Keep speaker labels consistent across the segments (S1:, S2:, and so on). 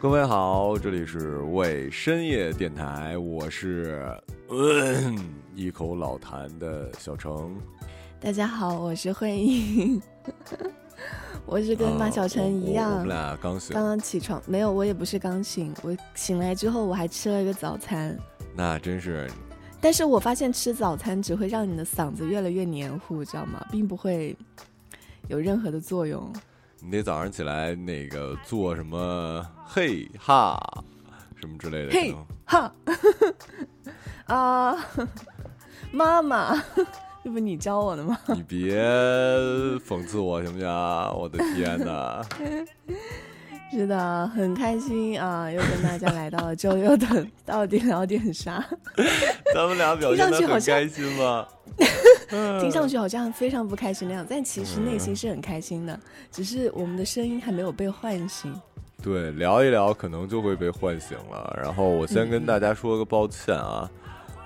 S1: 各位好，这里是为深夜电台，我是、嗯、一口老痰的小程。
S2: 大家好，我是慧英，我是跟马小晨一样，
S1: 啊我我们俩刚醒，
S2: 刚刚起床，没有，我也不是刚醒，我醒来之后我还吃了一个早餐，
S1: 那真是
S2: 但是我发现吃早餐只会让你的嗓子越来越黏糊，知道吗？并不会有任何的作用。
S1: 你得早上起来那个做什么嘿哈什么之类的，
S2: 嘿哈啊，妈妈，这不你教我的吗？
S1: 你别讽刺我行不行？我的天哪！
S2: 是的，很开心啊，又跟大家来到了周六的到底聊点啥？
S1: 咱们俩表现的很开心吗？
S2: 听上去好像非常不开心那样，但其实内心是很开心的，只是我们的声音还没有被唤醒。
S1: 对，聊一聊可能就会被唤醒了。然后我先跟大家说个抱歉啊，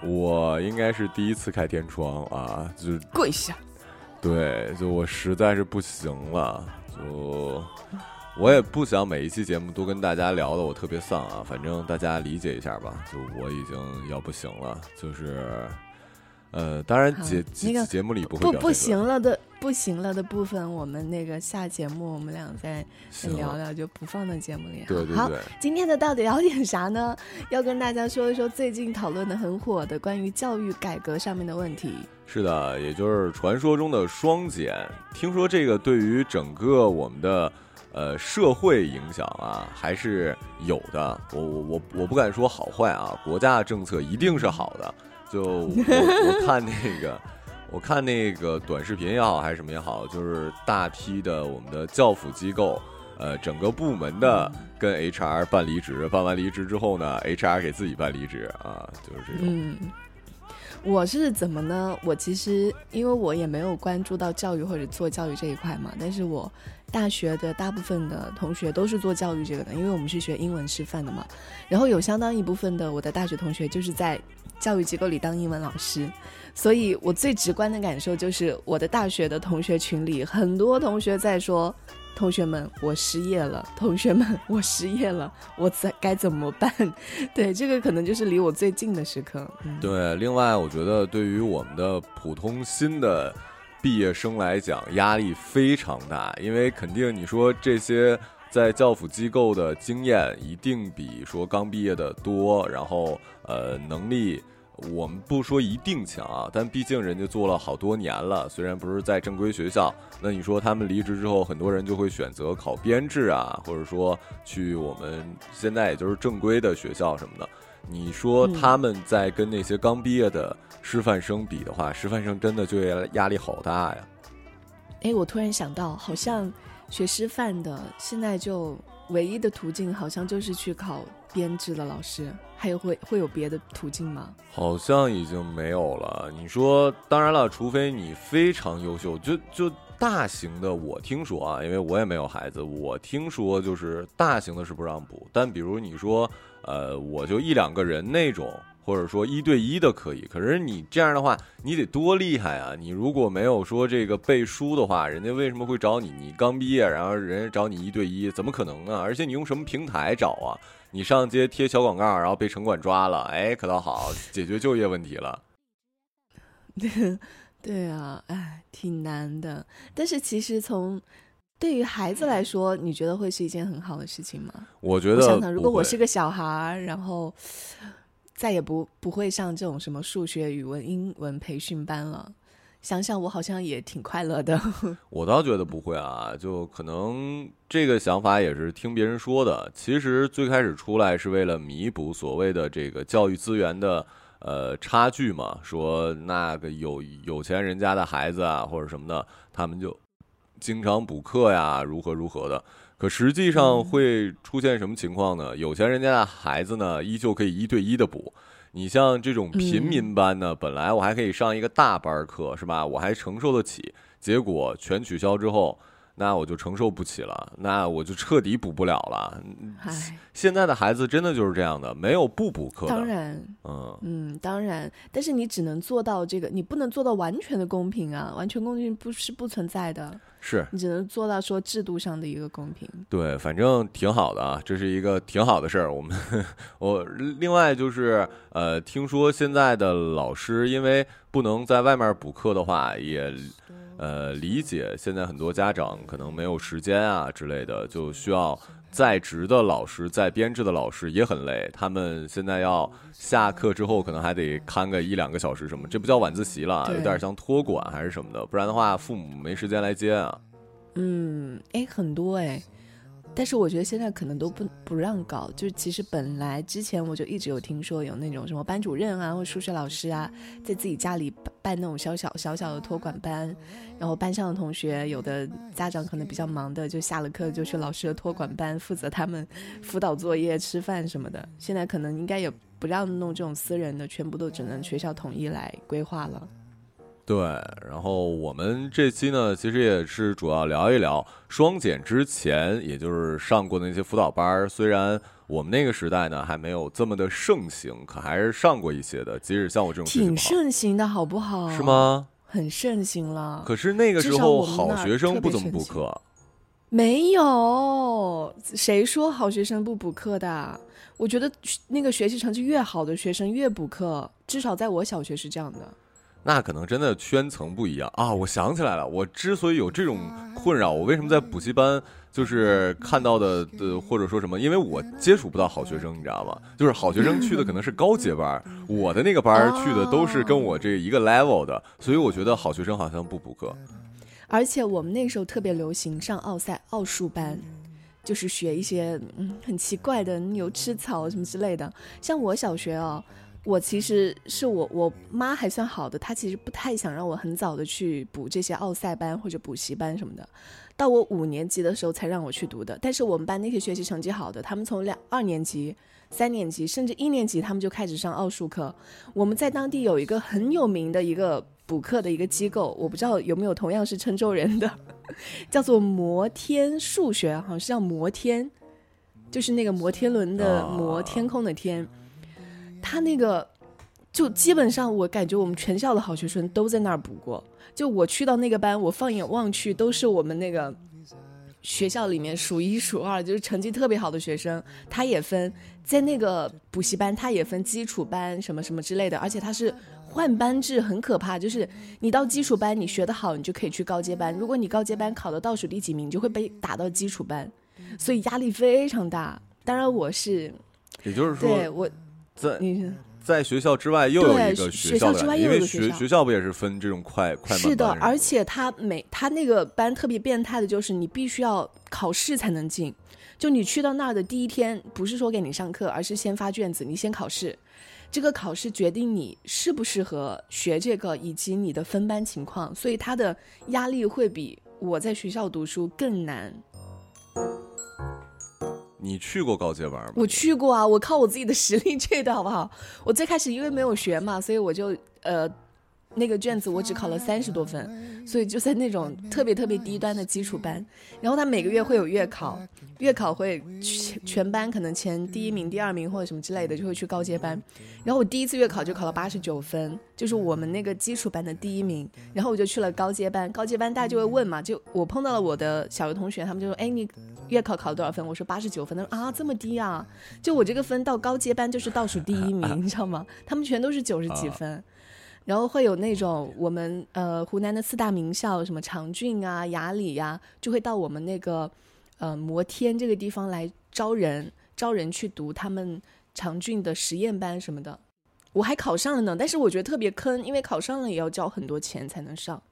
S1: 我应该是第一次开天窗啊，就
S2: 跪下！
S1: 对，就我实在是不行了，就我也不想每一期节目都跟大家聊的我特别丧啊，反正大家理解一下吧。就我已经要不行了，就是呃，当然
S2: 好
S1: 节节
S2: 那个
S1: 节目里不会
S2: 不不行了的不行了的部分，我们那个下节目我们俩再
S1: 行
S2: 聊聊，就不放在节目里。
S1: 对对
S2: 好，
S1: 对，
S2: 今天的到底聊点啥呢？要跟大家说一说最近讨论的很火的关于教育改革上面的问题。
S1: 是的，也就是传说中的双减。听说这个对于整个我们的呃社会影响啊，还是有的。我我我我不敢说好坏啊，国家政策一定是好的。就我我看那个，我看那个短视频也好，还是什么也好，就是大批的我们的教辅机构。呃，整个部门的跟 HR 办离职，办完离职之后呢，HR 给自己办离职啊，就是这种。
S2: 嗯，我是怎么呢？我其实因为我也没有关注到教育或者做教育这一块嘛，但是我大学的大部分的同学都是做教育这个的，因为我们是学英文师范的嘛。然后有相当一部分的我的大学同学就是在教育机构里当英文老师，所以我最直观的感受就是我的大学的同学群里很多同学在说。同学们，我失业了。同学们，我失业了，我在该怎么办？对，这个可能就是离我最近的时刻。嗯、
S1: 对，另外我觉得对于我们的普通新的毕业生来讲，压力非常大，因为肯定你说这些在教辅机构的经验一定比说刚毕业的多，然后呃能力。我们不说一定强啊，但毕竟人家做了好多年了，虽然不是在正规学校，那你说他们离职之后，很多人就会选择考编制啊，或者说去我们现在也就是正规的学校什么的。你说他们在跟那些刚毕业的师范生比的话，师范生真的就业压力好大呀。
S2: 哎，我突然想到，好像学师范的现在就唯一的途径，好像就是去考编制的老师，还有会会有别的途径吗？
S1: 好像已经没有了。你说，当然了，除非你非常优秀，就就大型的，我听说啊，因为我也没有孩子，我听说就是大型的是不让补，但比如你说，呃，我就一两个人那种。或者说一对一的可以，可是你这样的话，你得多厉害啊！你如果没有说这个背书的话，人家为什么会找你？你刚毕业，然后人家找你一对一，怎么可能呢？而且你用什么平台找啊？你上街贴小广告，然后被城管抓了，哎，可倒好，解决就业问题了。
S2: 对啊，哎，挺难的。但是其实从对于孩子来说，你觉得会是一件很好的事情吗？
S1: 我觉得，
S2: 想想，如果我是个小孩，然后。再也不不会上这种什么数学、语文、英文培训班了。想想我好像也挺快乐的。
S1: 我倒觉得不会啊，就可能这个想法也是听别人说的。其实最开始出来是为了弥补所谓的这个教育资源的呃差距嘛，说那个有有钱人家的孩子啊或者什么的，他们就经常补课呀，如何如何的。可实际上会出现什么情况呢？有钱人家的孩子呢，依旧可以一对一的补。你像这种平民班呢，本来我还可以上一个大班课，是吧？我还承受得起。结果全取消之后，那我就承受不起了，那我就彻底补不了了。
S2: 唉，
S1: 现在的孩子真的就是这样的，没有不补课的。
S2: 当然，
S1: 嗯
S2: 嗯，当然，但是你只能做到这个，你不能做到完全的公平啊，完全公平不是不存在的，
S1: 是
S2: 你只能做到说制度上的一个公平。
S1: 对，反正挺好的啊，这是一个挺好的事儿。我们我另外就是呃，听说现在的老师因为不能在外面补课的话，也呃理解现在很多家长可能没有时间啊之类的，就需要在职的老师、在编制的老师也很累。他们现在要下课之后，可能还得看个一两个小时什么，这不叫晚自习了，
S2: 对
S1: 有点像托管还是什么的，不然的话父母没时间来接啊。
S2: 嗯，哎，很多哎，但是我觉得现在可能都不不让搞。就是其实本来之前我就一直有听说有那种什么班主任啊，或数学老师啊，在自己家里办那种小小小小的托管班，然后班上的同学有的家长可能比较忙的，就下了课就去老师的托管班负责他们辅导作业、吃饭什么的。现在可能应该也不让弄这种私人的，全部都只能学校统一来规划了。
S1: 对，然后我们这期呢，其实也是主要聊一聊双减之前，也就是上过的那些辅导班儿。虽然我们那个时代呢还没有这么的盛行，可还是上过一些的。即使像我这种
S2: 挺盛行的好不好？
S1: 是？吗？
S2: 很盛行了。
S1: 可是那个时候好学生不怎么补课，
S2: 没有，谁说好学生不补课的？我觉得那个学习成绩越好的学生越补课，至少在我小学是这样的。
S1: 那可能真的圈层不一样啊！我想起来了，我之所以有这种困扰，我为什么在补习班就是看到的呃，或者说什么？因为我接触不到好学生，你知道吗？就是好学生去的可能是高阶班，我的那个班去的都是跟我这一个 level 的，所以我觉得好学生好像不补课。
S2: 而且我们那时候特别流行上奥赛奥数班，就是学一些嗯很奇怪的牛吃草什么之类的。像我小学哦，我其实是我我妈还算好的，她其实不太想让我很早的去补这些奥赛班或者补习班什么的。到我五年级的时候才让我去读的。但是我们班那些学习成绩好的，他们从两二年级、三年级甚至一年级，他们就开始上奥数课。我们在当地有一个很有名的一个补课的一个机构，我不知道有没有同样是郴州人的，叫做摩天数学，好像是叫摩天，就是那个摩天轮的
S1: 哦
S2: 摩，天空的天。他那个就基本上，我感觉我们全校的好学生都在那儿补过。就我去到那个班，我放眼望去都是我们那个学校里面数一数二，就是成绩特别好的学生。他也分在那个补习班，他也分基础班什么什么之类的，而且他是换班制，很可怕。就是你到基础班，你学得好，你就可以去高阶班；如果你高阶班考的倒数第几名，你就会被打到基础班，所以压力非常大。当然，我是
S1: 也就是说，
S2: 对我，
S1: 在
S2: 你
S1: 在学校之外又有
S2: 对
S1: 一个
S2: 学
S1: 校
S2: 之外又
S1: 因为学
S2: 有一个学校
S1: 学校不也是分这种快快慢
S2: 是的
S1: 班，
S2: 而且他每他那个班特别变态的就是你必须要考试才能进，就你去到那儿的第一天，不是说给你上课，而是先发卷子，你先考试。这个考试决定你适不适合学这个，以及你的分班情况，所以他的压力会比我在学校读书更难。
S1: 你去过高阶玩吗？
S2: 我去过啊，我靠我自己的实力去的好不好？我最开始因为没有学嘛，所以我就呃，那个卷子我只考了三十多分，所以就在那种特别特别低端的基础班。然后他每个月会有月考，月考会全全班可能前第一名、第二名或者什么之类的就会去高阶班。然后我第一次月考就考了八十九分，就是我们那个基础班的第一名。然后我就去了高阶班，高阶班大家就会问嘛，就我碰到了我的小学同学，他们就说：“哎，你月考考了多少分？”我说八十九分。他说：“啊，这么低啊！就我这个分到高阶班就是倒数第一名，你知道吗？他们全都是九十几分。然后会有那种我们呃湖南的四大名校，什么长郡啊、雅礼呀、就会到我们那个呃摩天这个地方来招人，招人去读他们长郡的实验班什么的。我还考上了呢，但是我觉得特别坑，因为考上了也要交很多钱才能上。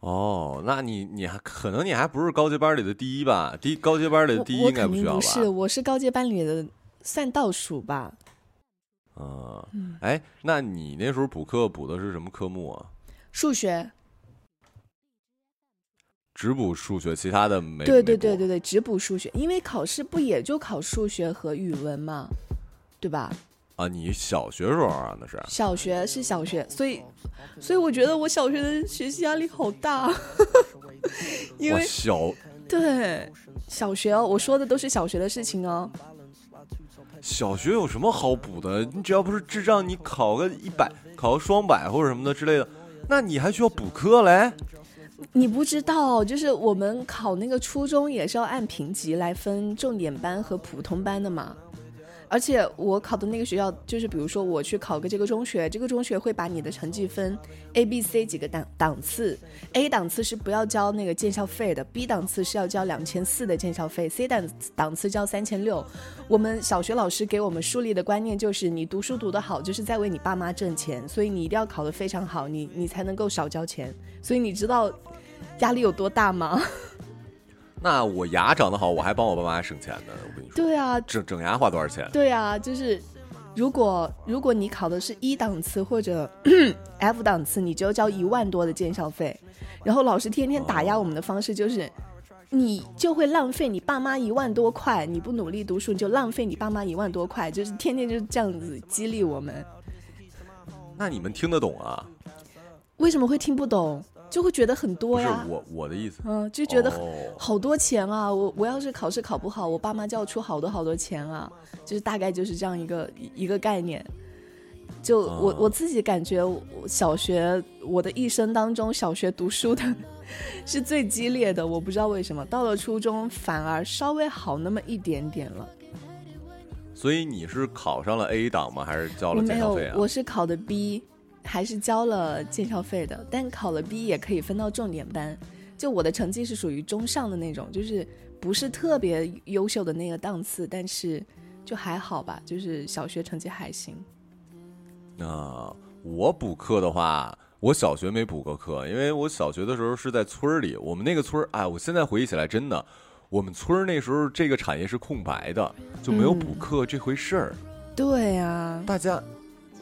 S1: 哦，那你你还可能你还不是高阶班里的第一吧？第一高阶班里的第一应该需要吧？
S2: 不是，我是高阶班里的算倒数吧。
S1: 嗯，哎，那你那时候补课补的是什么科目啊？
S2: 数学，
S1: 只补数学，其他的没
S2: 对对对对对，只补数学，因为考试不也就考数学和语文嘛，对吧？
S1: 啊，你小学时候啊，那是。
S2: 小学是小学，所以，所以我觉得我小学的学习压力好大，因为
S1: 小
S2: 对小学哦，我说的都是小学的事情哦。
S1: 小学有什么好补的？你只要不是智障，你考个一百，考个双百或者什么的之类的，那你还需要补课嘞？
S2: 你不知道，就是我们考那个初中也是要按评级来分重点班和普通班的嘛。而且我考的那个学校，就是比如说我去考个这个中学，这个中学会把你的成绩分 A、B、C 几个档档次，A 档次是不要交那个建校费的，B 档次是要交两千四的建校费，C 档档次交三千六。我们小学老师给我们树立的观念就是，你读书读得好，就是在为你爸妈挣钱，所以你一定要考得非常好，你你才能够少交钱。所以你知道压力有多大吗？
S1: 那我牙长得好，我还帮我爸妈省钱呢。我跟你说，
S2: 对啊，
S1: 整整牙花多少钱？
S2: 对啊，就是如果如果你考的是一档次或者 F 档次，你就要交一万多的建校费。然后老师天天打压我们的方式就是，你就会浪费你爸妈一万多块，你不努力读书，你就浪费你爸妈一万多块，就是天天就是这样子激励我们。
S1: 那你们听得懂啊？
S2: 为什么会听不懂？就会觉得很多
S1: 呀，我我的意思，
S2: 嗯，就觉得好多钱啊！我我要是考试考不好，我爸妈就要出好多好多钱啊！就是大概就是这样一个一个概念。就我我自己感觉，小学我的一生当中，小学读书的 是最激烈的。我不知道为什么，到了初中反而稍微好那么一点点了。
S1: 所以你是考上了 A 档吗？还是交了建校费啊？
S2: 我是考的 B。还是交了建校费的，但考了 B 也可以分到重点班。就我的成绩是属于中上的那种，就是不是特别优秀的那个档次，但是就还好吧，就是小学成绩还行。
S1: 那我补课的话，我小学没补过课，因为我小学的时候是在村儿里，我们那个村儿，哎，我现在回忆起来，真的，我们村儿那时候这个产业是空白的，就没有补课这回事儿。
S2: 对呀，
S1: 大家。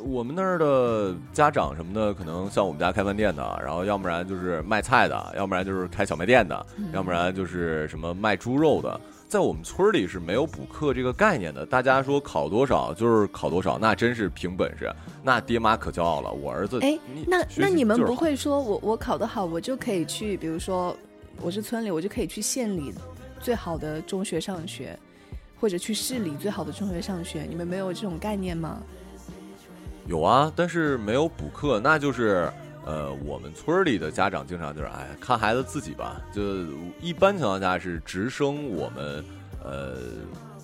S1: 我们那儿的家长什么的，可能像我们家开饭店的，然后要不然就是卖菜的，要不然就是开小卖店的，要不然就是什么卖猪肉的。在我们村里是没有补课这个概念的，大家说考多少就是考多少，那真是凭本事，那爹妈可骄傲了。我儿子，
S2: 哎，那那你们不会说我我考得好，我就可以去，比如说我是村里，我就可以去县里最好的中学上学，或者去市里最好的中学上学，你们没有这种概念吗？
S1: 有啊，但是没有补课，那就是，呃，我们村里的家长经常就是，哎，看孩子自己吧。就一般情况下是直升我们，呃，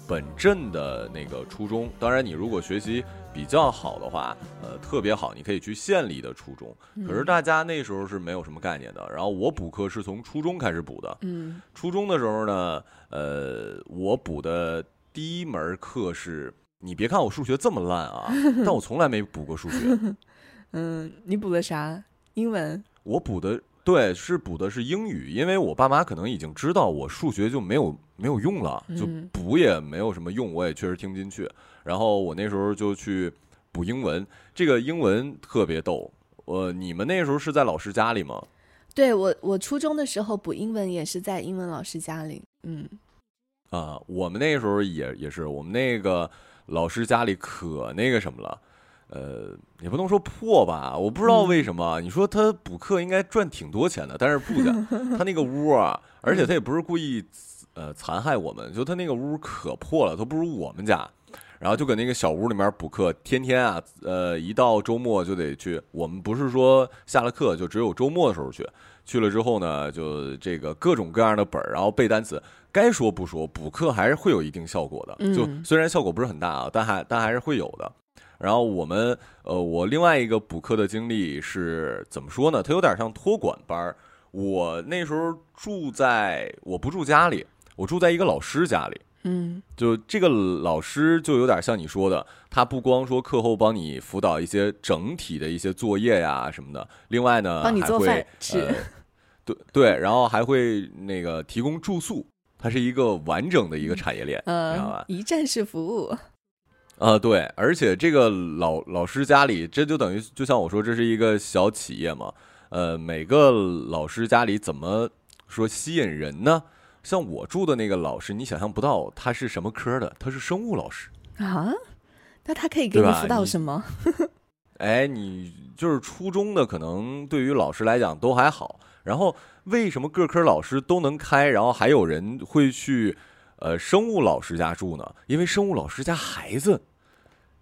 S1: 本镇的那个初中。当然，你如果学习比较好的话，呃，特别好，你可以去县里的初中。可是大家那时候是没有什么概念的。然后我补课是从初中开始补的。
S2: 嗯。
S1: 初中的时候呢，呃，我补的第一门课是。你别看我数学这么烂啊，但我从来没补过数学。
S2: 嗯，你补的啥？英文？
S1: 我补的对，是补的是英语，因为我爸妈可能已经知道我数学就没有没有用了，就补也没有什么用，我也确实听不进去。然后我那时候就去补英文，这个英文特别逗。我你们那时候是在老师家里吗？
S2: 对我，我初中的时候补英文也是在英文老师家里。嗯，
S1: 啊，我们那时候也也是我们那个。老师家里可那个什么了，呃，也不能说破吧，我不知道为什么。你说他补课应该赚挺多钱的，但是不的，他那个屋啊，而且他也不是故意呃残害我们，就他那个屋可破了，都不如我们家。然后就搁那个小屋里面补课，天天啊，呃，一到周末就得去。我们不是说下了课就只有周末的时候去，去了之后呢，就这个各种各样的本儿，然后背单词。该说不说，补课还是会有一定效果的。就虽然效果不是很大啊，但还但还是会有的。然后我们呃，我另外一个补课的经历是怎么说呢？它有点像托管班儿。我那时候住在我不住家里，我住在一个老师家里。
S2: 嗯，
S1: 就这个老师就有点像你说的，他不光说课后帮你辅导一些整体的一些作业呀什么的，另外呢，
S2: 帮你做饭吃。
S1: 对对，然后还会那个提供住宿。它是一个完整的一个产业链，你
S2: 知
S1: 道吧？
S2: 一站式服务。
S1: 啊，对，而且这个老老师家里，这就等于就像我说，这是一个小企业嘛。呃，每个老师家里怎么说吸引人呢？像我住的那个老师，你想象不到他是什么科的，他是生物老师
S2: 啊。那他可以给你辅导什么？
S1: 哎，你就是初中的，可能对于老师来讲都还好。然后为什么各科老师都能开，然后还有人会去呃生物老师家住呢？因为生物老师家孩子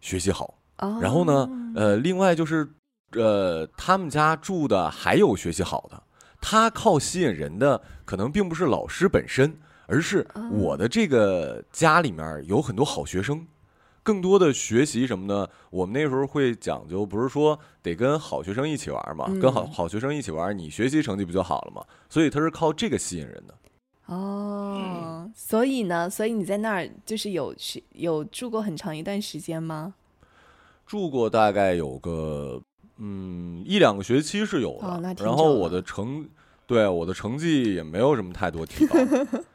S1: 学习好。然后呢，呃，另外就是，呃，他们家住的还有学习好的。他靠吸引人的可能并不是老师本身，而是我的这个家里面有很多好学生。更多的学习什么呢？我们那时候会讲究，不是说得跟好学生一起玩嘛？跟好好学生一起玩，你学习成绩不就好了嘛？所以他是靠这个吸引人的。
S2: 哦，所以呢，所以你在那儿就是有学有住过很长一段时间吗？
S1: 住过大概有个嗯一两个学期是有的，然后我的成对我的成绩也没有什么太多提高。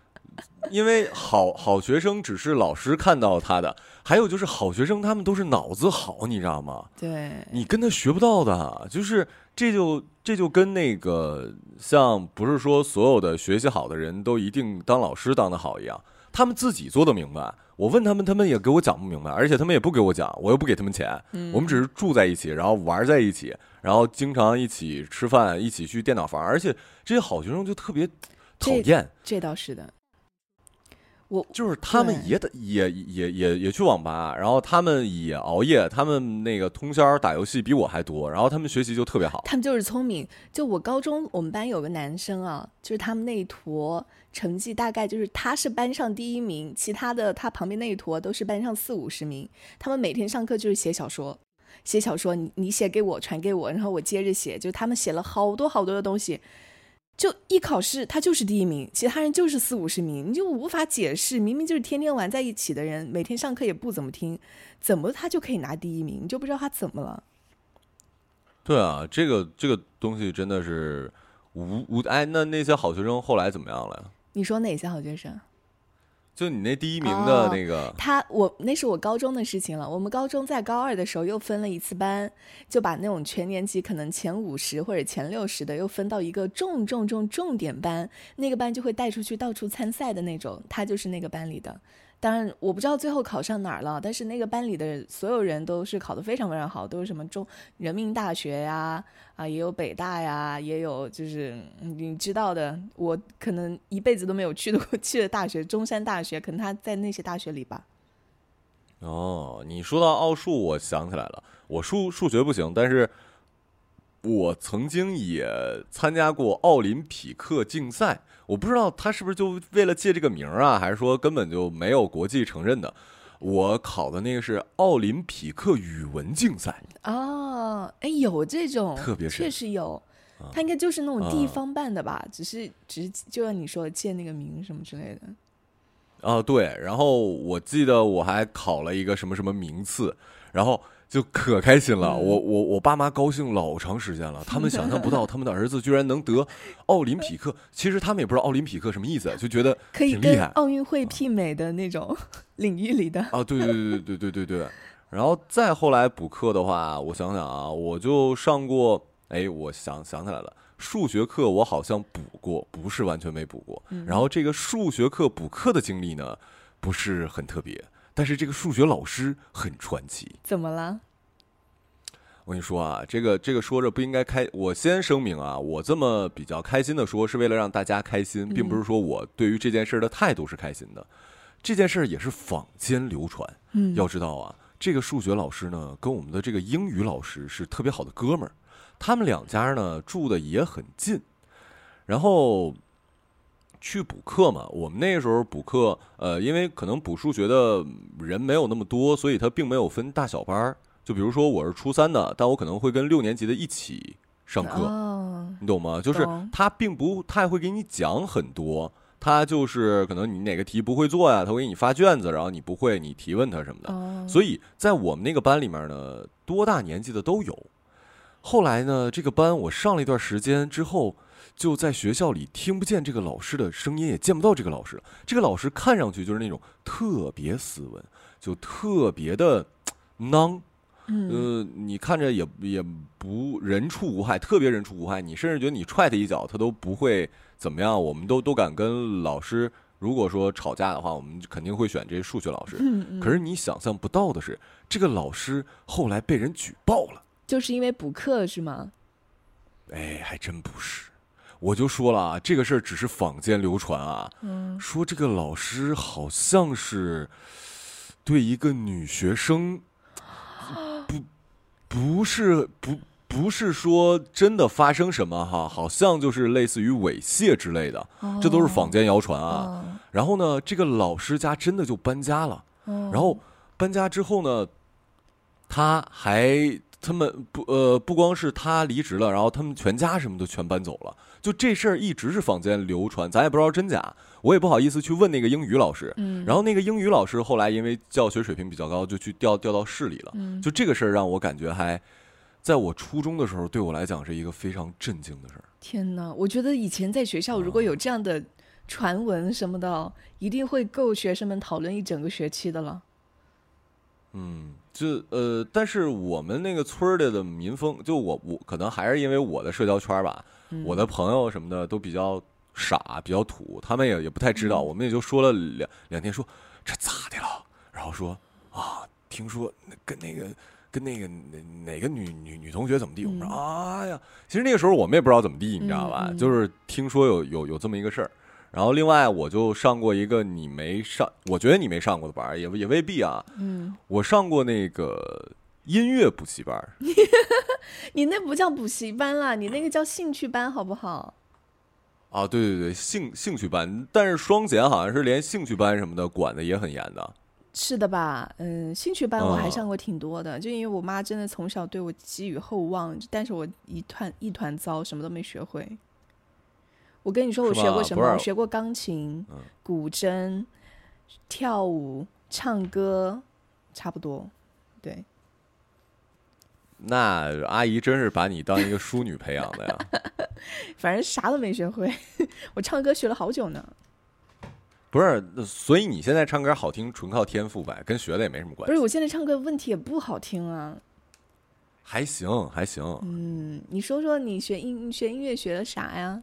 S1: 因为好好学生只是老师看到他的，还有就是好学生他们都是脑子好，你知道吗？
S2: 对，
S1: 你跟他学不到的，就是这就这就跟那个像不是说所有的学习好的人都一定当老师当的好一样，他们自己做的明白。我问他们，他们也给我讲不明白，而且他们也不给我讲，我又不给他们钱，我们只是住在一起，然后玩在一起，然后经常一起吃饭，一起去电脑房，而且这些好学生就特别讨厌。
S2: 这倒是的。我
S1: 就是他们也得也也也也去网吧，然后他们也熬夜，他们那个通宵打游戏比我还多，然后他们学习就特别好。
S2: 他们就是聪明。就我高中我们班有个男生啊，就是他们那一坨成绩大概就是他是班上第一名，其他的他旁边那一坨都是班上四五十名。他们每天上课就是写小说，写小说，你你写给我传给我，然后我接着写，就他们写了好多好多的东西。就一考试，他就是第一名，其他人就是四五十名，你就无法解释。明明就是天天玩在一起的人，每天上课也不怎么听，怎么他就可以拿第一名？你就不知道他怎么了？
S1: 对啊，这个这个东西真的是无无哎，那那些好学生后来怎么样了？
S2: 你说哪些好学生？
S1: 就你那第一名的那个，
S2: 他我那是我高中的事情了。我们高中在高二的时候又分了一次班，就把那种全年级可能前五十或者前六十的又分到一个重重重重点班，那个班就会带出去到处参赛的那种，他就是那个班里的。当然，我不知道最后考上哪儿了，但是那个班里的所有人都是考得非常非常好，都是什么中人民大学呀，啊，也有北大呀，也有就是你知道的，我可能一辈子都没有去的 去的大学，中山大学，可能他在那些大学里吧。
S1: 哦，你说到奥数，我想起来了，我数数学不行，但是我曾经也参加过奥林匹克竞赛。我不知道他是不是就为了借这个名儿啊，还是说根本就没有国际承认的？我考的那个是奥林匹克语文竞赛
S2: 哦，哎，有这种，
S1: 特别
S2: 确实有，他应该就是那种地方办的吧？只是只是就像你说借那个名什么之类的。
S1: 啊，对，然后我记得我还考了一个什么什么名次，然后。就可开心了，我我我爸妈高兴老长时间了，他们想象不到他们的儿子居然能得奥林匹克。其实他们也不知道奥林匹克什么意思，就觉得
S2: 可以跟奥运会媲美的那种领域里的。
S1: 啊，对对对对对对对。然后再后来补课的话，我想想啊，我就上过，哎，我想想起来了，数学课我好像补过，不是完全没补过。然后这个数学课补课的经历呢，不是很特别。但是这个数学老师很传奇，
S2: 怎么了？
S1: 我跟你说啊，这个这个说着不应该开。我先声明啊，我这么比较开心的说，是为了让大家开心，并不是说我对于这件事的态度是开心的。这件事也是坊间流传。嗯，要知道啊，这个数学老师呢，跟我们的这个英语老师是特别好的哥们儿，他们两家呢住的也很近，然后。去补课嘛？我们那个时候补课，呃，因为可能补数学的人没有那么多，所以他并没有分大小班儿。就比如说我是初三的，但我可能会跟六年级的一起上课，你懂吗？就是他并不太会给你讲很多，他就是可能你哪个题不会做呀，他会给你发卷子，然后你不会你提问他什么的。所以在我们那个班里面呢，多大年纪的都有。后来呢，这个班我上了一段时间之后。就在学校里听不见这个老师的声音，也见不到这个老师。这个老师看上去就是那种特别斯文，就特别的囊。呃，你看着也也不人畜无害，特别人畜无害。你甚至觉得你踹他一脚，他都不会怎么样。我们都都敢跟老师如果说吵架的话，我们肯定会选这些数学老师。
S2: 嗯嗯
S1: 可是你想象不到的是，这个老师后来被人举报了。
S2: 就是因为补课是吗？
S1: 哎，还真不是。我就说了啊，这个事儿只是坊间流传啊，
S2: 嗯
S1: 说这个老师好像是对一个女学生，不不是不不是说真的发生什么哈，好像就是类似于猥亵之类的，这都是坊间谣传啊。
S2: 哦
S1: 然后呢，这个老师家真的就搬家了。
S2: 哦
S1: 然后搬家之后呢，他还他们不呃不光是他离职了，然后他们全家什么都全搬走了。就这事儿一直是坊间流传，咱也不知道真假，我也不好意思去问那个英语老师。
S2: 嗯
S1: 然后那个英语老师后来因为教学水平比较高，就去调调到市里了。
S2: 嗯
S1: 就这个事儿让我感觉还，在我初中的时候，对我来讲是一个非常震惊的事儿。
S2: 天哪，我觉得以前在学校如果有这样的传闻什么的，一定会够学生们讨论一整个学期的了。
S1: 嗯，就呃，但是我们那个村儿里的民风，就我我可能还是因为我的社交圈吧，
S2: 嗯
S1: 我的朋友什么的都比较傻，比较土，他们也也不太知道，
S2: 嗯
S1: 我们也就说了两两天说，这咋的了？然后说啊，听说跟那个跟那个哪哪个女女女同学怎么地？我们说啊呀，其实那个时候我们也不知道怎么地，你知道吧？
S2: 嗯嗯
S1: 就是听说有有有这么一个事儿。然后另外我就上过一个你没上，我觉得你没上过的班，也也未必啊。
S2: 嗯，
S1: 我上过那个音乐补习班儿，
S2: 你那不叫补习班啦，你那个叫兴趣班，好不好？
S1: 啊，对对对，兴兴趣班，但是双减好像是连兴趣班什么的管的也很严的。
S2: 是的吧？嗯，兴趣班我还
S1: 嗯
S2: 上过挺多的，就因为我妈真的从小对我寄予厚望，但是我一团一团糟，什么都没学会。我跟你说，我学过什么？我学过钢琴、
S1: 嗯
S2: 古筝、跳舞、唱歌，差不多。对，
S1: 那阿姨真是把你当一个淑女培养的呀。
S2: 反正啥都没学会。我唱歌学了好久呢。
S1: 不是，所以你现在唱歌好听，纯靠天赋呗，跟学的也没什么关系
S2: 不是，我现在唱歌问题也不好听啊。
S1: 还行还行。
S2: 嗯，你说说你学音学音乐学的啥呀？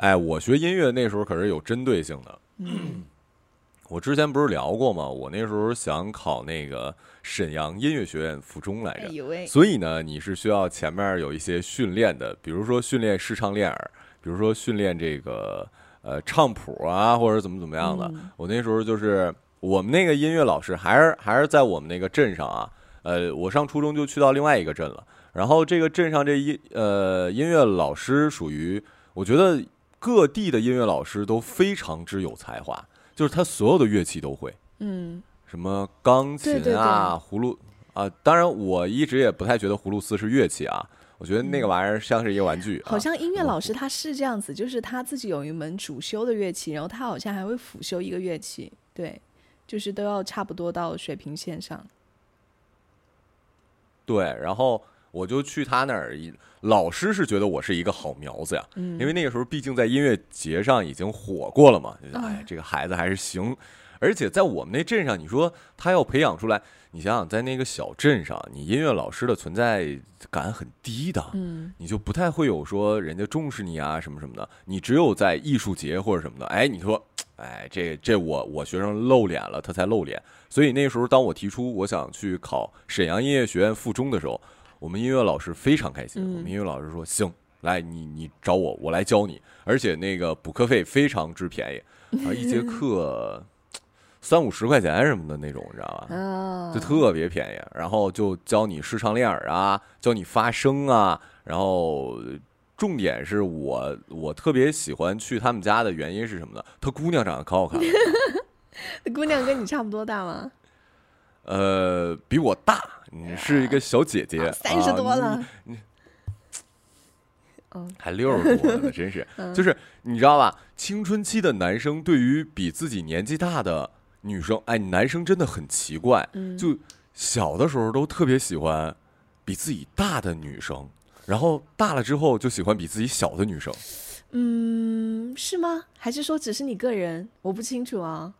S1: 哎，我学音乐那时候可是有针对性的。
S2: 嗯
S1: 我之前不是聊过吗？我那时候想考那个沈阳音乐学院附中来着。
S2: 哎，
S1: 所以呢，你是需要前面有一些训练的，比如说训练视唱练耳，比如说训练这个呃唱谱啊，或者怎么怎么样的。
S2: 嗯
S1: 我那时候就是我们那个音乐老师，还是还是在我们那个镇上啊。呃，我上初中就去到另外一个镇了，然后这个镇上这音呃音乐老师属于，我觉得各地的音乐老师都非常之有才华，就是他所有的乐器都会。
S2: 嗯
S1: 什么钢琴
S2: 对对
S1: 啊、葫芦啊，当然我一直也不太觉得葫芦丝是乐器啊，我觉得那个玩意儿像是一个玩具、啊。
S2: 好像音乐老师他是这样子，就是他自己有一门主修的乐器，然后他好像还会辅修一个乐器，对，就是都要差不多到水平线上。
S1: 对，然后我就去他那儿，一老师是觉得我是一个好苗子呀，
S2: 嗯
S1: 因为那个时候毕竟在音乐节上已经火过了嘛，哎，这个孩子还是行。而且在我们那镇上，你说他要培养出来，你想想，在那个小镇上，你音乐老师的存在感很低的，
S2: 嗯
S1: 你就不太会有说人家重视你啊什么什么的，你只有在艺术节或者什么的，哎，你说，哎，这这我我学生露脸了，他才露脸。所以那时候当我提出我想去考沈阳音乐学院附中的时候，我们音乐老师非常开心，
S2: 嗯
S1: 我们音乐老师说行，来你你找我，我来教你，而且那个补课费非常之便宜，啊，一节课三五十块钱什么的那种，你知道吧？
S2: 啊，
S1: 就特别便宜，然后就教你视唱练耳啊，教你发声啊，然后重点是我我特别喜欢去他们家的原因是什么呢？他姑娘长得可好看了，
S2: 姑娘跟你差不多大吗？
S1: 呃，比我大，你是一个小姐姐，
S2: 啊三十多
S1: 啊
S2: 了，
S1: 你
S2: 嗯
S1: 还六十多呢，真是，就是你知道吧？青春期的男生对于比自己年纪大的女生，哎，男生真的很奇怪，
S2: 嗯
S1: 就小的时候都特别喜欢比自己大的女生，然后大了之后就喜欢比自己小的女生。
S2: 嗯，是吗？还是说只是你个人？我不清楚啊，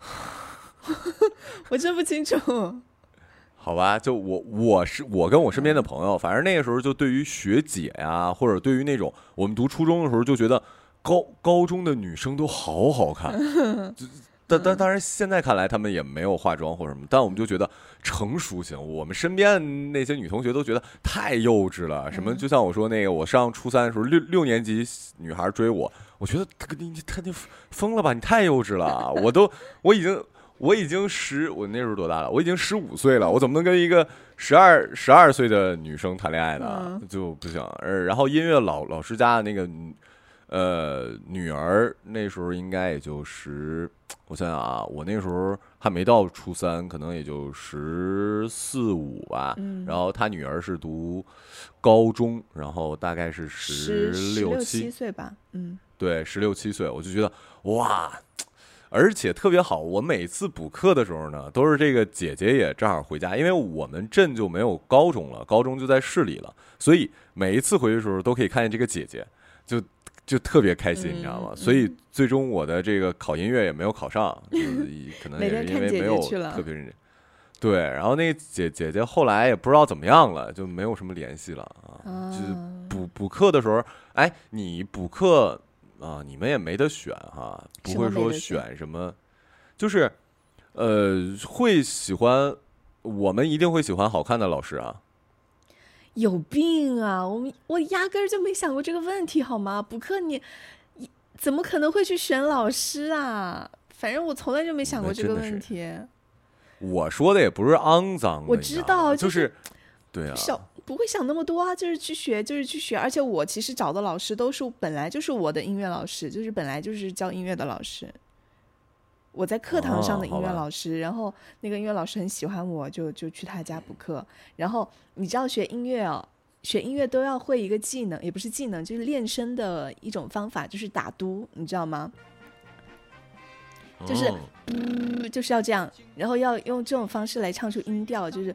S2: 我真不清楚。
S1: 好吧，就我我是我跟我身边的朋友，反正那个时候就对于学姐呀，或者对于那种我们读初中的时候就觉得高高中的女生都好好看，但但当然现在看来她们也没有化妆或者什么，但我们就觉得成熟型。我们身边那些女同学都觉得太幼稚了，什么就像我说那个，我上初三的时候，六六年级女孩追我，我觉得他你他你疯了吧，你太幼稚了，我都我已经。我已经十，我那时候多大了？我已经十五岁了，我怎么能跟一个十二十二岁的女生谈恋爱呢？就不行。然后音乐老老师家的那个呃女儿，那时候应该也就十，我想想啊，我那时候还没到初三，可能也就十四五吧。然后他女儿是读高中，然后大概是十
S2: 六
S1: 七
S2: 岁吧。嗯，
S1: 对，十六七岁，我就觉得哇。而且特别好，我每次补课的时候呢，都是这个姐姐也正好回家，因为我们镇就没有高中了，高中就在市里了，所以每一次回去的时候都可以看见这个姐姐，就就特别开心，你知道吗？所以最终我的这个考音乐也没有考上，可能也是因为没有特别认真。对，然后那个姐姐姐后来也不知道怎么样了，就没有什么联系了啊。就是补补课的时候，哎，你补课。啊，你们也没得选哈，不会说选什么，就是，呃，会喜欢，我们一定会喜欢好看的老师啊。
S2: 有病啊！我们我压根儿就没想过这个问题，好吗？补课你，怎么可能会去选老师啊？反正我从来就没想过这个问题。
S1: 我说的也不是肮脏，
S2: 我知道，
S1: 就
S2: 是，
S1: 对啊。
S2: 不会想那么多啊，就是去学，就是去学。而且我其实找的老师都是本来就是我的音乐老师，就是本来就是教音乐的老师。我在课堂上的音乐老师，然后那个音乐老师很喜欢我，就就去他家补课。然后你知道学音乐哦，学音乐都要会一个技能，也不是技能，就是练声的一种方法，就是打嘟，你知道吗？就是，就是要这样，然后要用这种方式来唱出音调，就是。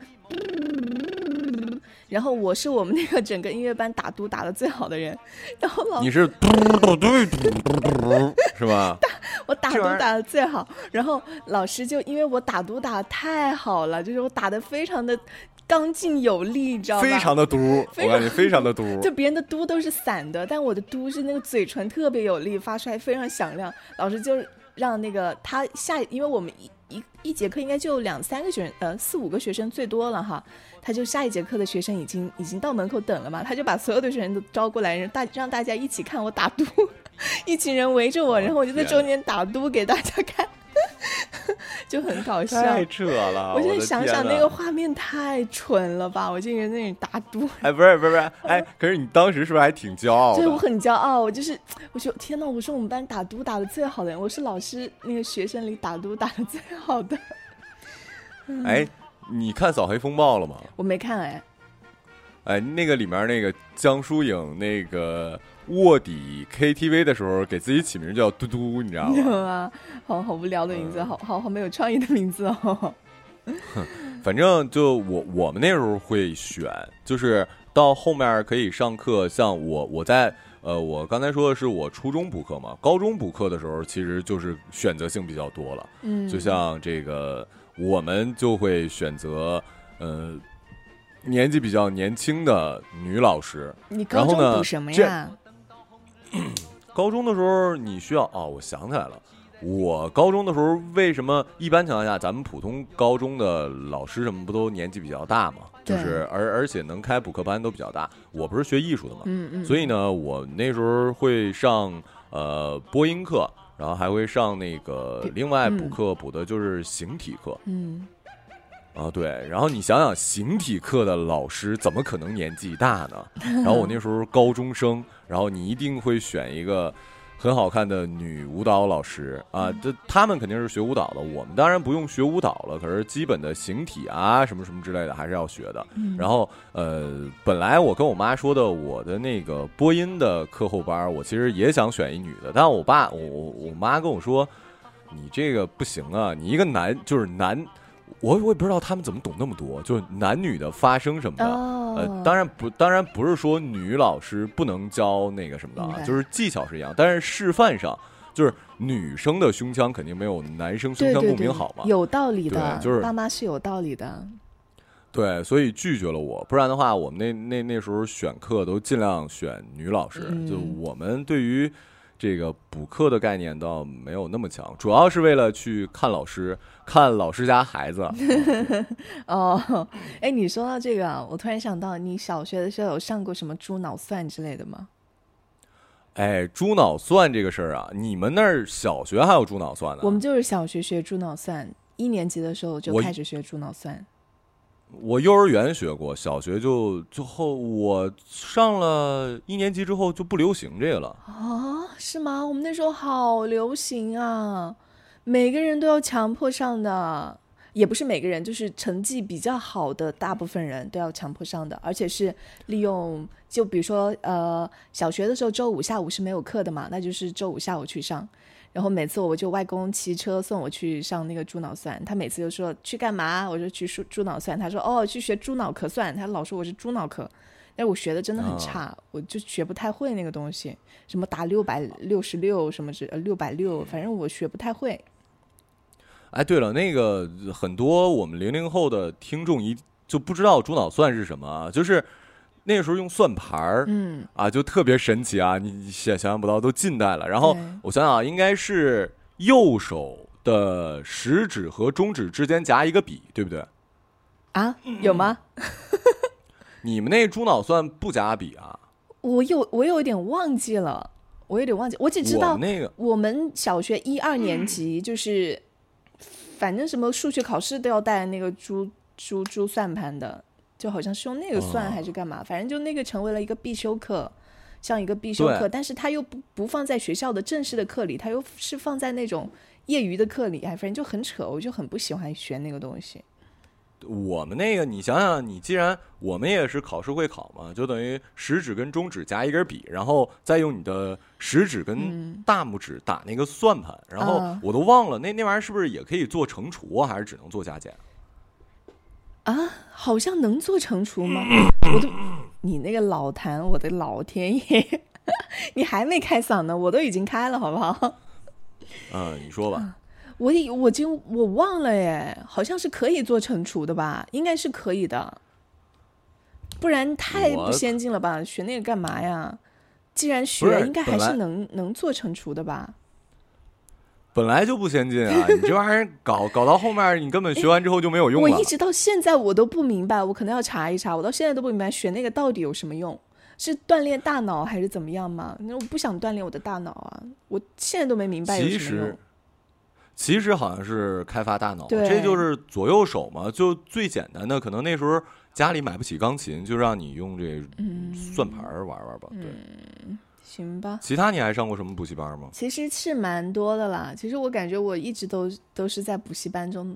S2: 然后我是我们那个整个音乐班打嘟打的最好的人，然后老
S1: 你是嘟嘟嘟嘟是吧？
S2: 打我打嘟打的最好，然后老师就因为我打嘟打的太好了，就是我打的非常的刚劲有力，你知道吗？
S1: 非常的嘟，我感觉非常的嘟。
S2: 就别人的嘟都是散的，但我的嘟是那个嘴唇特别有力，发出来非常响亮。老师就让那个他下，因为我们一一节课应该就两三个学生，呃四五个学生最多了哈。他就下一节课的学生已经已经到门口等了嘛，他就把所有的学生都招过来，让大让大家一起看我打赌，一群人围着我，然后我就在中间打嘟给大家看，就很搞笑。
S1: 太扯了！
S2: 我现在想想那个画面太蠢了吧！我竟然在那里打嘟。
S1: 哎，不是不是不是，哎，可是你当时是不是还挺骄傲？
S2: 对，我很骄傲。我就是我说天呐，我说我们班打嘟打的最好的人，我是老师那个学生里打嘟打的最好的。
S1: 哎。你看《扫黑风暴》了吗？
S2: 我没看哎。
S1: 哎，那个里面那个江疏影那个卧底 KTV 的时候，给自己起名叫嘟嘟，你知道
S2: 吗？好好无聊的名字，好好好没有创意的名字哦。
S1: 反正就我我们那时候会选，就是到后面可以上课。像我我在呃，我刚才说的是我初中补课嘛，高中补课的时候其实就是选择性比较多了。嗯，就像这个。我们就会选择，呃，年纪比较年轻的女老师。
S2: 你高中补什么呀？
S1: 高中的时候你需要哦，我想起来了，我高中的时候为什么一般情况下咱们普通高中的老师什么不都年纪比较大嘛？就是而而且能开补课班都比较大。我不是学艺术的嘛，
S2: 嗯嗯，
S1: 所以呢，我那时候会上呃播音课。然后还会上那个另外补课，补的就是形体课。
S2: 嗯，
S1: 啊对，然后你想想，形体课的老师怎么可能年纪大呢？然后我那时候高中生，然后你一定会选一个。很好看的女舞蹈老师啊，这他们肯定是学舞蹈的。我们当然不用学舞蹈了，可是基本的形体啊，什么什么之类的还是要学的。然后呃，本来我跟我妈说的，我的那个播音的课后班，我其实也想选一女的，但我爸我我我妈跟我说，你这个不行啊，你一个男就是男。我我也不知道他们怎么懂那么多，就是男女的发声什么的。呃，当然不，当然不是说女老师不能教那个什么的啊，就是技巧是一样，但是示范上，就是女生的胸腔肯定没有男生胸腔共鸣好嘛。
S2: 有道理的，
S1: 就是
S2: 爸妈是有道理的。
S1: 对，所以拒绝了我，不然的话，我们那那那时候选课都尽量选女老师。就我们对于这个补课的概念倒没有那么强，主要是为了去看老师，看老师家孩子。
S2: 哦，哎，你说到这个啊，我突然想到，你小学的时候有上过什么猪脑算之类的吗？
S1: 哎，猪脑算这个事儿啊，你们那儿小学还有猪脑算呢？
S2: 我们就是小学学猪脑算，一年级的时候就开始学猪脑算。
S1: 我幼儿园学过，小学就最后我上了一年级之后就不流行这个了。
S2: 啊，是吗？我们那时候好流行啊，每个人都要强迫上的。也不是每个人，就是成绩比较好的大部分人都要强迫上的，而且是利用，就比如说，呃，小学的时候周五下午是没有课的嘛，那就是周五下午去上，然后每次我就外公骑车送我去上那个猪脑算，他每次就说去干嘛，我就去猪猪脑算，他说哦去学猪脑壳算，他老说我是猪脑壳，但是我学的真的很差，我就学不太会那个东西，什么打六百六十六什么之呃六百六，反正我学不太会。
S1: 哎，对了，那个很多我们零零后的听众一就不知道猪脑算是什么，就是那个时候用算盘儿，
S2: 嗯，
S1: 啊，就特别神奇啊，你想想象不到，都近代了。然后我想想，应该是右手的食指和中指之间夹一个笔，对不对？
S2: 啊，有吗？
S1: 你们那猪脑算不夹笔啊？
S2: 我有，我有点忘记了，我有点忘记，我只知道
S1: 那个
S2: 我们小学一二年级就是。反正什么数学考试都要带那个珠珠珠算盘的，就好像是用那个算还是干嘛？反正就那个成为了一个必修课，像一个必修课，但是它又不不放在学校的正式的课里，它又是放在那种业余的课里，哎，反正就很扯，我就很不喜欢学那个东西。
S1: 我们那个，你想想，你既然我们也是考试会考嘛，就等于食指跟中指夹一根笔，然后再用你的食指跟大拇指打那个算盘，然后我都忘了那那玩意儿是不是也可以做乘除啊，还是只能做加减？
S2: 啊，好像能做成除吗？我都，你那个老谭，我的老天爷，你还没开嗓呢，我都已经开了，好不好？
S1: 嗯，你说吧。
S2: 我已我就我忘了耶，好像是可以做成除的吧？应该是可以的，不然太不先进了吧？学那个干嘛呀？既然学，应该还是能能做成除的吧？
S1: 本来就不先进啊！你这玩意儿搞 搞到后面，你根本学完之后就没有用
S2: 了。我一直到现在我都不明白，我可能要查一查。我到现在都不明白学那个到底有什么用？是锻炼大脑还是怎么样吗？那我不想锻炼我的大脑啊！我现在都没明白有什么用。
S1: 其实好像是开发大脑，这就是左右手嘛，就最简单的。可能那时候家里买不起钢琴，就让你用这算盘玩玩吧。对，
S2: 行吧。
S1: 其他你还上过什么补习班吗？
S2: 其实是蛮多的啦。其实我感觉我一直都都是在补习班中。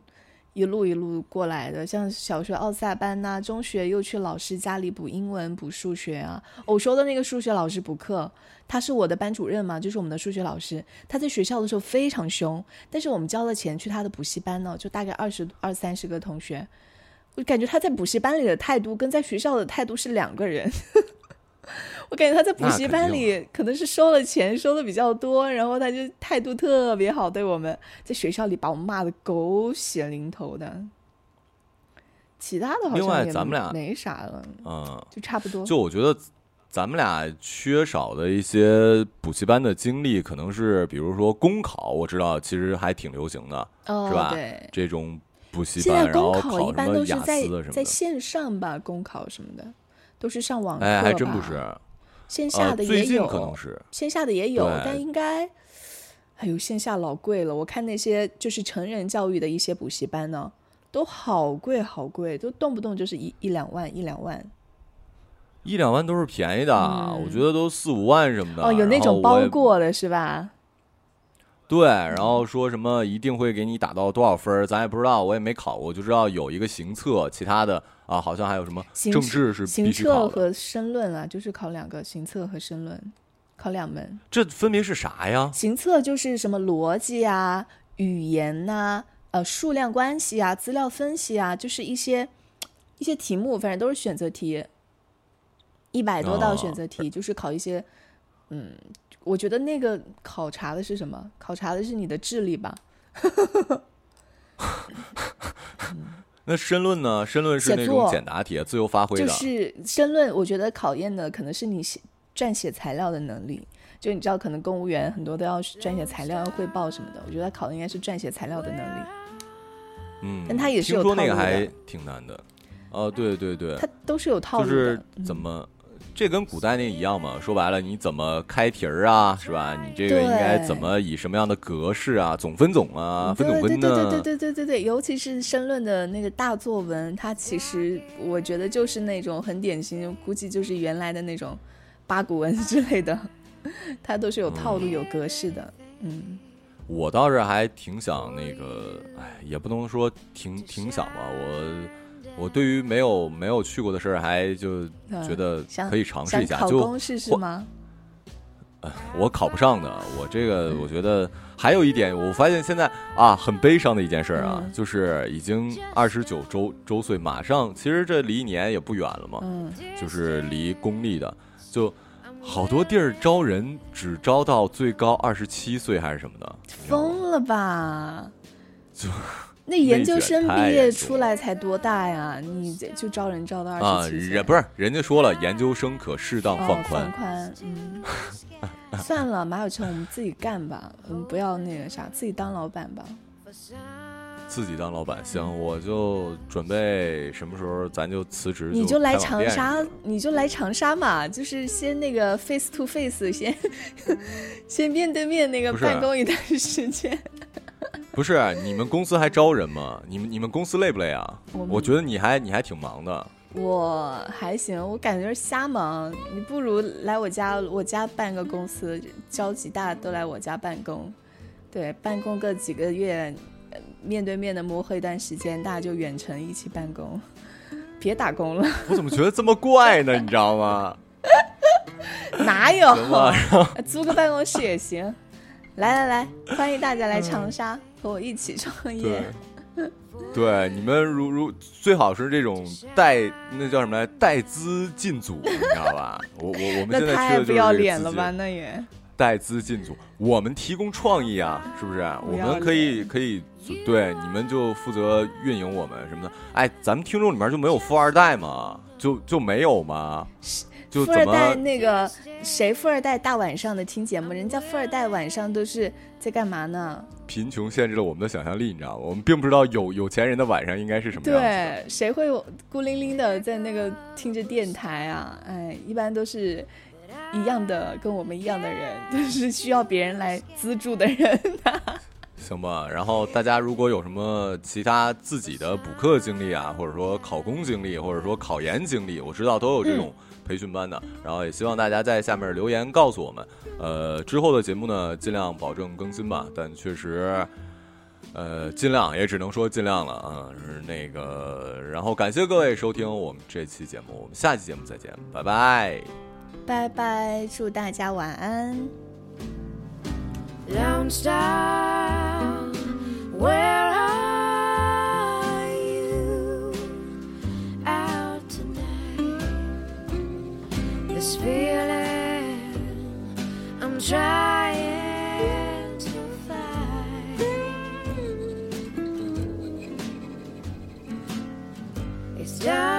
S2: 一路一路过来的，像小学奥赛班呐，中学又去老师家里补英文、补数学啊。我说的那个数学老师补课，他是我的班主任嘛，就是我们的数学老师。他在学校的时候非常凶，但是我们交了钱去他的补习班呢，就大概二十二三十个同学，我感觉他在补习班里的态度跟在学校的态度是两个人。我感觉他在补习班里可能是收了钱，收的比较多，然后他就态度特别好，对我们在学校里把我们骂的狗血淋头的。其他的好像
S1: 咱们俩
S2: 没啥了，
S1: 嗯，
S2: 就差不多。
S1: 就我觉得咱们俩缺少的一些补习班的经历，可能是比如说公考，我知道其实还挺流行的，是吧？
S2: 对，
S1: 这种补习班，然后考一般都
S2: 是在，在线上吧，公考什么的。都是上网课
S1: 哎，还真不是，
S2: 线下的也有，
S1: 可能是
S2: 线下的也有，但应该，哎呦，线下老贵了。我看那些就是成人教育的一些补习班呢，都好贵好贵，都动不动就是一一两万，一两万，
S1: 一两万都是便宜的，我觉得都四五万什么的。
S2: 哦，有那种包过的是吧？
S1: 对，然后说什么一定会给你打到多少分咱也不知道，我也没考过，就知道有一个行测，其他的啊，好像还有什么政治是
S2: 行测和申论啊，就是考两个行测和申论，考两门。
S1: 这分别是啥呀？
S2: 行测就是什么逻辑啊、语言呐、呃数量关系啊、资料分析啊，就是一些一些题目，反正都是选择题，一百多道选择题，就是考一些嗯。我觉得那个考察的是什么？考察的是你的智力吧。
S1: 那申论呢？申论是那种简答题，自由发挥的。
S2: 就是申论，我觉得考验的可能是你写撰写材料的能力。就你知道，可能公务员很多都要撰写材料、要汇报什么的。我觉得他考的应该是撰写材料的能力。
S1: 嗯，
S2: 但他也是有
S1: 听说那个
S2: 套路的
S1: 还挺难的。哦，对对对，
S2: 他都是有套路
S1: 就
S2: 的。
S1: 是怎么，这跟古代那一样嘛？说白了，你怎么开题儿啊，是吧？你这个应该怎么以什么样的格式啊？总分总啊，分总分
S2: 对对对对？对对对对对，尤其是申论的那个大作文，它其实我觉得就是那种很典型，估计就是原来的那种八股文之类的，它都是有套路、有格式的。嗯，
S1: 我倒是还挺想那个，哎，也不能说挺挺想吧。我我对于没有没有去过的事儿，还就
S2: 嗯
S1: 觉得可以尝试一下。就
S2: 考公试试
S1: 或
S2: 吗？
S1: 我考不上的，我这个我觉得还有一点，我发现现在啊很悲伤的一件事儿啊，
S2: 嗯
S1: 就是已经二十九周周岁，马上其实这离一年也不远了嘛，
S2: 嗯，
S1: 就是离公立的，就好多地儿招人只招到最高二十七岁还是什么的，
S2: 疯了吧？
S1: 就
S2: 那研究生毕业出来才多大呀？你这就招人招到
S1: 啊，
S2: 二十七岁？
S1: 人不是人家说了，研究生可适当
S2: 哦
S1: 放宽
S2: 放，宽，嗯，算了，马有成，我们自己干吧，我们，不要那个啥，自己当老板吧。
S1: 自己当老板。行，我就准备什么时候咱就辞职，
S2: 你就来长沙你就来长沙嘛，就是先那个 face to face，先 先面对面那个办公一段时间。
S1: 不是你们公司还招人吗？你们你们公司累不累啊？
S2: 我
S1: 我觉得你还你还挺忙的。
S2: 我还行，我感觉是瞎忙。你不如来我家，我家办个公司，交集大都来我家办公，对，办公个几个月，呃面对面的磨合一段时间，大家就远程一起办公，别打工了，
S1: 我怎么觉得这么怪呢？你知道吗？
S2: 哪有？租个办公室也行。来来来，欢迎大家来长沙、和我一起创业
S1: 对。，对，你们如如最好是这种带那叫什么来带资进组，你知道吧？我我我们现在缺的就是这个
S2: 要脸了吧？那也
S1: 带资进组，我们提供创意啊，是不是？我们可以可以对你们就负责运营我们什么的。哎，咱们听众里面就没有富二代吗？就就没有吗？就
S2: 富二代那个谁，富二代大晚上的听节目，人家富二代晚上都是在干嘛呢？
S1: 贫穷限制了我们的想象力？你知道吗？我们并不知道有有钱人的晚上应该是什么样子。
S2: 对，谁会孤零零的在那个听着电台啊？哎，一般都是一样的，跟我们一样的人，都是需要别人来资助的人。
S1: 行吧，然后大家如果有什么其他自己的补课经历啊，或者说考公经历，或者说考研经历，我知道都有这种培训班的。然后也希望大家在下面留言告诉我们。呃，之后的节目呢，尽量保证更新吧，但确实，呃，尽量也只能说尽量了啊。那个，然后感谢各位收听我们这期节目，我们下期节目再见，拜拜。
S2: 拜拜，祝大家晚安。
S3: feeling I'm trying to find. It's time.